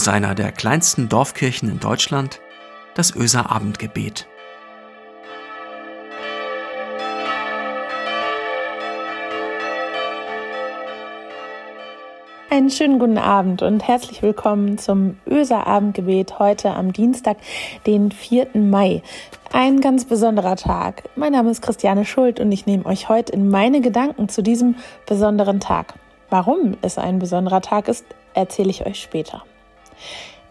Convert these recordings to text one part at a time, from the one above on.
aus einer der kleinsten Dorfkirchen in Deutschland, das Öser Abendgebet. Einen schönen guten Abend und herzlich willkommen zum Öser Abendgebet heute am Dienstag, den 4. Mai. Ein ganz besonderer Tag. Mein Name ist Christiane Schuld und ich nehme euch heute in meine Gedanken zu diesem besonderen Tag. Warum es ein besonderer Tag ist, erzähle ich euch später.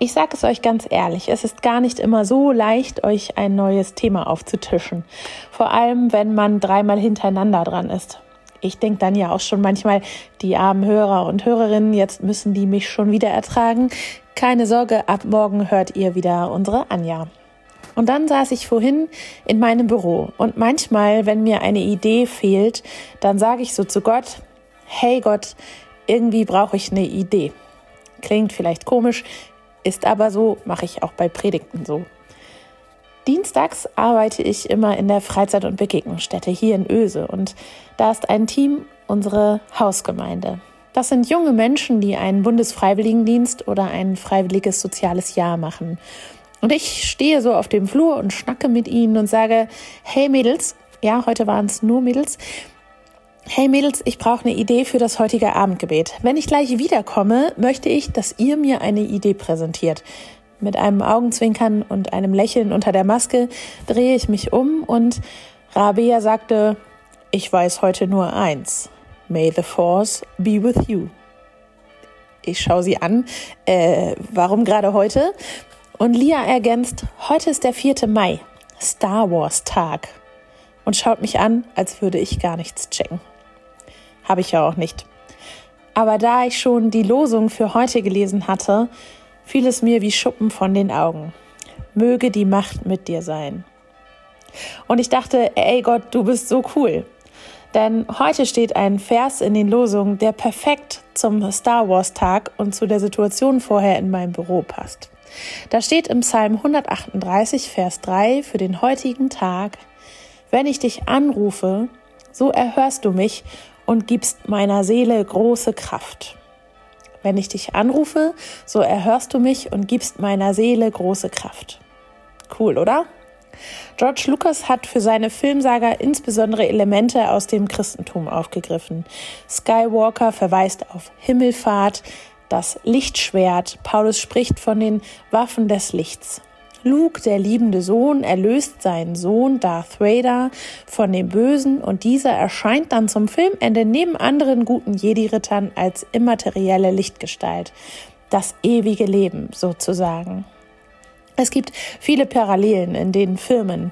Ich sage es euch ganz ehrlich, es ist gar nicht immer so leicht, euch ein neues Thema aufzutischen. Vor allem, wenn man dreimal hintereinander dran ist. Ich denke dann ja auch schon manchmal, die armen Hörer und Hörerinnen, jetzt müssen die mich schon wieder ertragen. Keine Sorge, ab morgen hört ihr wieder unsere Anja. Und dann saß ich vorhin in meinem Büro und manchmal, wenn mir eine Idee fehlt, dann sage ich so zu Gott, hey Gott, irgendwie brauche ich eine Idee. Klingt vielleicht komisch, ist aber so, mache ich auch bei Predigten so. Dienstags arbeite ich immer in der Freizeit- und Begegnungsstätte hier in Öse und da ist ein Team, unsere Hausgemeinde. Das sind junge Menschen, die einen Bundesfreiwilligendienst oder ein freiwilliges soziales Jahr machen. Und ich stehe so auf dem Flur und schnacke mit ihnen und sage, hey Mädels, ja, heute waren es nur Mädels, Hey Mädels, ich brauche eine Idee für das heutige Abendgebet. Wenn ich gleich wiederkomme, möchte ich, dass ihr mir eine Idee präsentiert. Mit einem Augenzwinkern und einem Lächeln unter der Maske drehe ich mich um und Rabea sagte, ich weiß heute nur eins. May the Force be with you. Ich schaue sie an. Äh, warum gerade heute? Und Lia ergänzt, heute ist der 4. Mai, Star Wars Tag. Und schaut mich an, als würde ich gar nichts checken. Habe ich ja auch nicht. Aber da ich schon die Losung für heute gelesen hatte, fiel es mir wie Schuppen von den Augen. Möge die Macht mit dir sein. Und ich dachte, ey Gott, du bist so cool. Denn heute steht ein Vers in den Losungen, der perfekt zum Star Wars Tag und zu der Situation vorher in meinem Büro passt. Da steht im Psalm 138, Vers 3 für den heutigen Tag, wenn ich dich anrufe, so erhörst du mich und gibst meiner Seele große Kraft. Wenn ich dich anrufe, so erhörst du mich und gibst meiner Seele große Kraft. Cool, oder? George Lucas hat für seine Filmsaga insbesondere Elemente aus dem Christentum aufgegriffen. Skywalker verweist auf Himmelfahrt, das Lichtschwert. Paulus spricht von den Waffen des Lichts. Luke, der liebende Sohn, erlöst seinen Sohn Darth Vader von dem Bösen und dieser erscheint dann zum Filmende neben anderen guten Jedi-Rittern als immaterielle Lichtgestalt. Das ewige Leben sozusagen. Es gibt viele Parallelen in den Filmen.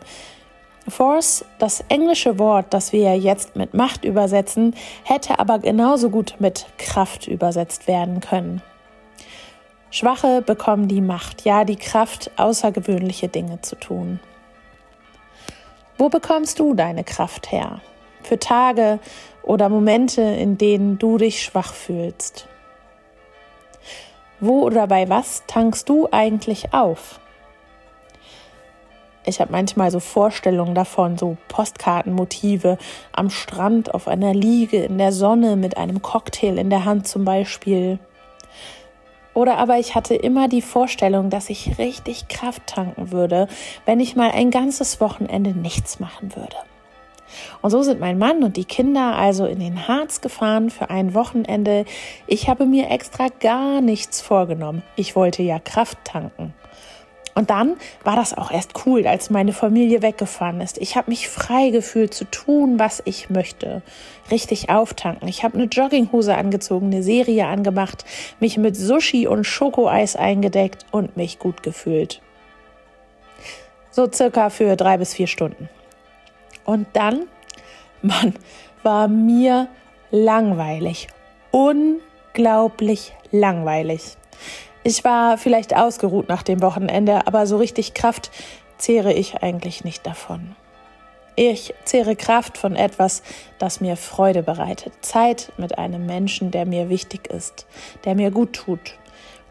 Force, das englische Wort, das wir jetzt mit Macht übersetzen, hätte aber genauso gut mit Kraft übersetzt werden können. Schwache bekommen die Macht, ja die Kraft, außergewöhnliche Dinge zu tun. Wo bekommst du deine Kraft her? Für Tage oder Momente, in denen du dich schwach fühlst? Wo oder bei was tankst du eigentlich auf? Ich habe manchmal so Vorstellungen davon, so Postkartenmotive am Strand auf einer Liege in der Sonne mit einem Cocktail in der Hand zum Beispiel. Oder aber ich hatte immer die Vorstellung, dass ich richtig Kraft tanken würde, wenn ich mal ein ganzes Wochenende nichts machen würde. Und so sind mein Mann und die Kinder also in den Harz gefahren für ein Wochenende. Ich habe mir extra gar nichts vorgenommen. Ich wollte ja Kraft tanken. Und dann war das auch erst cool, als meine Familie weggefahren ist. Ich habe mich frei gefühlt zu tun, was ich möchte. Richtig auftanken. Ich habe eine Jogginghose angezogen, eine Serie angemacht, mich mit Sushi und Schokoeis eingedeckt und mich gut gefühlt. So circa für drei bis vier Stunden. Und dann, Mann, war mir langweilig. Unglaublich langweilig. Ich war vielleicht ausgeruht nach dem Wochenende, aber so richtig Kraft zehre ich eigentlich nicht davon. Ich zehre Kraft von etwas, das mir Freude bereitet. Zeit mit einem Menschen, der mir wichtig ist, der mir gut tut.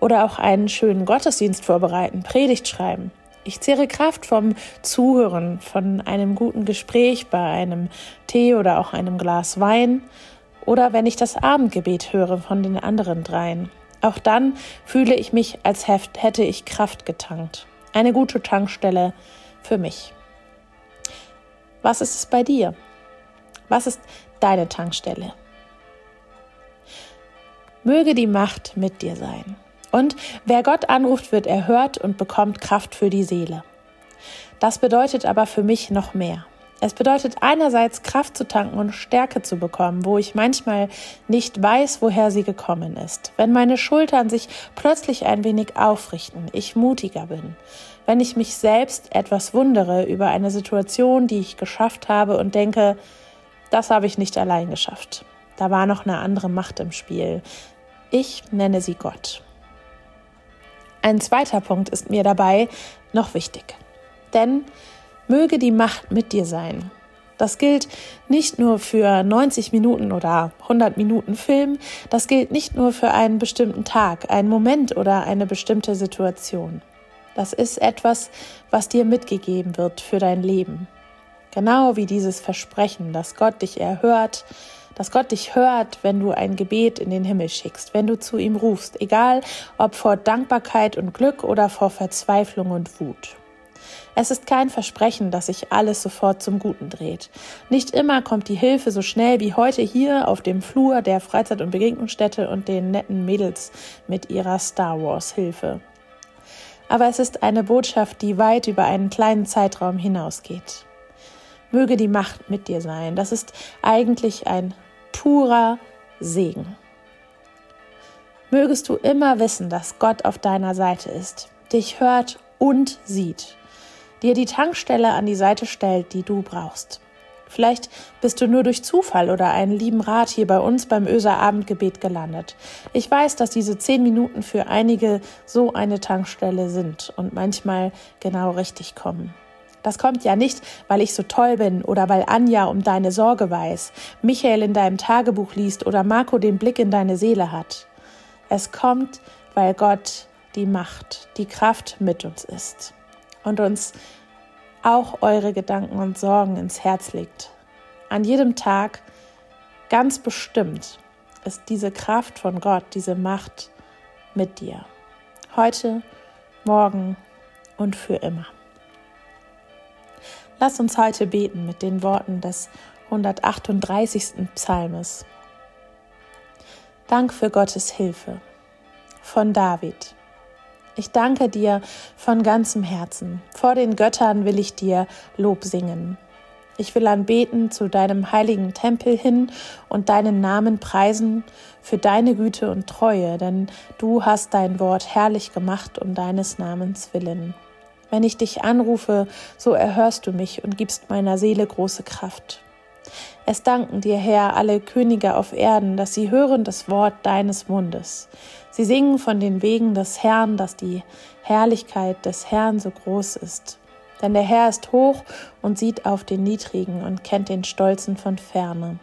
Oder auch einen schönen Gottesdienst vorbereiten, Predigt schreiben. Ich zehre Kraft vom Zuhören, von einem guten Gespräch bei einem Tee oder auch einem Glas Wein. Oder wenn ich das Abendgebet höre von den anderen dreien Auch dann fühle ich mich, als hätte ich Kraft getankt. Eine gute Tankstelle für mich. Was ist es bei dir? Was ist deine Tankstelle? Möge die Macht mit dir sein. Und wer Gott anruft, wird erhört und bekommt Kraft für die Seele. Das bedeutet aber für mich noch mehr. Es bedeutet einerseits Kraft zu tanken und Stärke zu bekommen, wo ich manchmal nicht weiß, woher sie gekommen ist. Wenn meine Schultern sich plötzlich ein wenig aufrichten, ich mutiger bin. Wenn ich mich selbst etwas wundere über eine Situation, die ich geschafft habe und denke, das habe ich nicht allein geschafft. Da war noch eine andere Macht im Spiel. Ich nenne sie Gott. Ein zweiter Punkt ist mir dabei noch wichtig. Denn möge die Macht mit dir sein. Das gilt nicht nur für 90 Minuten oder 100 Minuten Film, das gilt nicht nur für einen bestimmten Tag, einen Moment oder eine bestimmte Situation. Das ist etwas, was dir mitgegeben wird für dein Leben. Genau wie dieses Versprechen, dass Gott dich erhört, dass Gott dich hört, wenn du ein Gebet in den Himmel schickst, wenn du zu ihm rufst, egal ob vor Dankbarkeit und Glück oder vor Verzweiflung und Wut. Es ist kein Versprechen, dass sich alles sofort zum Guten dreht. Nicht immer kommt die Hilfe so schnell wie heute hier auf dem Flur der Freizeit- und Begegnungsstätte und den netten Mädels mit ihrer Star Wars Hilfe. Aber es ist eine Botschaft, die weit über einen kleinen Zeitraum hinausgeht. Möge die Macht mit dir sein. Das ist eigentlich ein purer Segen. Mögest du immer wissen, dass Gott auf deiner Seite ist, dich hört und sieht dir die Tankstelle an die Seite stellt, die du brauchst. Vielleicht bist du nur durch Zufall oder einen lieben Rat hier bei uns beim Öser Abendgebet gelandet. Ich weiß, dass diese zehn Minuten für einige so eine Tankstelle sind und manchmal genau richtig kommen. Das kommt ja nicht, weil ich so toll bin oder weil Anja um deine Sorge weiß, Michael in deinem Tagebuch liest oder Marco den Blick in deine Seele hat. Es kommt, weil Gott die Macht, die Kraft mit uns ist und uns auch eure Gedanken und Sorgen ins Herz legt. An jedem Tag ganz bestimmt ist diese Kraft von Gott, diese Macht mit dir. Heute, morgen und für immer. Lass uns heute beten mit den Worten des 138. Psalmes. Dank für Gottes Hilfe von David. Ich danke dir von ganzem Herzen. Vor den Göttern will ich dir Lob singen. Ich will anbeten zu deinem heiligen Tempel hin und deinen Namen preisen für deine Güte und Treue, denn du hast dein Wort herrlich gemacht um deines Namens willen. Wenn ich dich anrufe, so erhörst du mich und gibst meiner Seele große Kraft. Es danken dir, Herr, alle Könige auf Erden, dass sie hören das Wort deines Mundes. Sie singen von den Wegen des Herrn, dass die Herrlichkeit des Herrn so groß ist. Denn der Herr ist hoch und sieht auf den Niedrigen und kennt den Stolzen von ferne.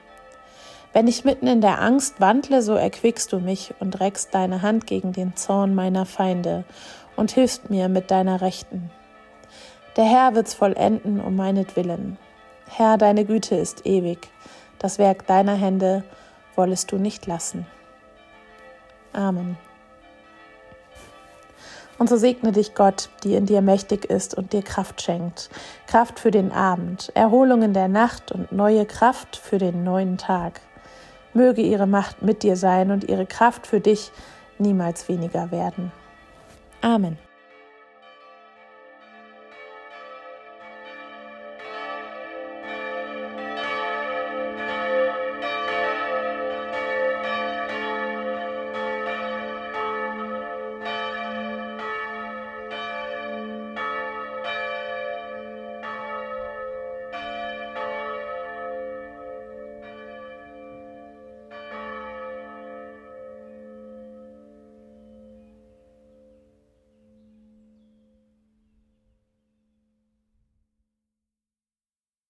Wenn ich mitten in der Angst wandle, so erquickst du mich und reckst deine Hand gegen den Zorn meiner Feinde und hilfst mir mit deiner Rechten. Der Herr wird's vollenden um meinetwillen. Herr, deine Güte ist ewig. Das Werk deiner Hände wollest du nicht lassen. Amen. Und so segne dich Gott, die in dir mächtig ist und dir Kraft schenkt. Kraft für den Abend, Erholung in der Nacht und neue Kraft für den neuen Tag. Möge ihre Macht mit dir sein und ihre Kraft für dich niemals weniger werden. Amen.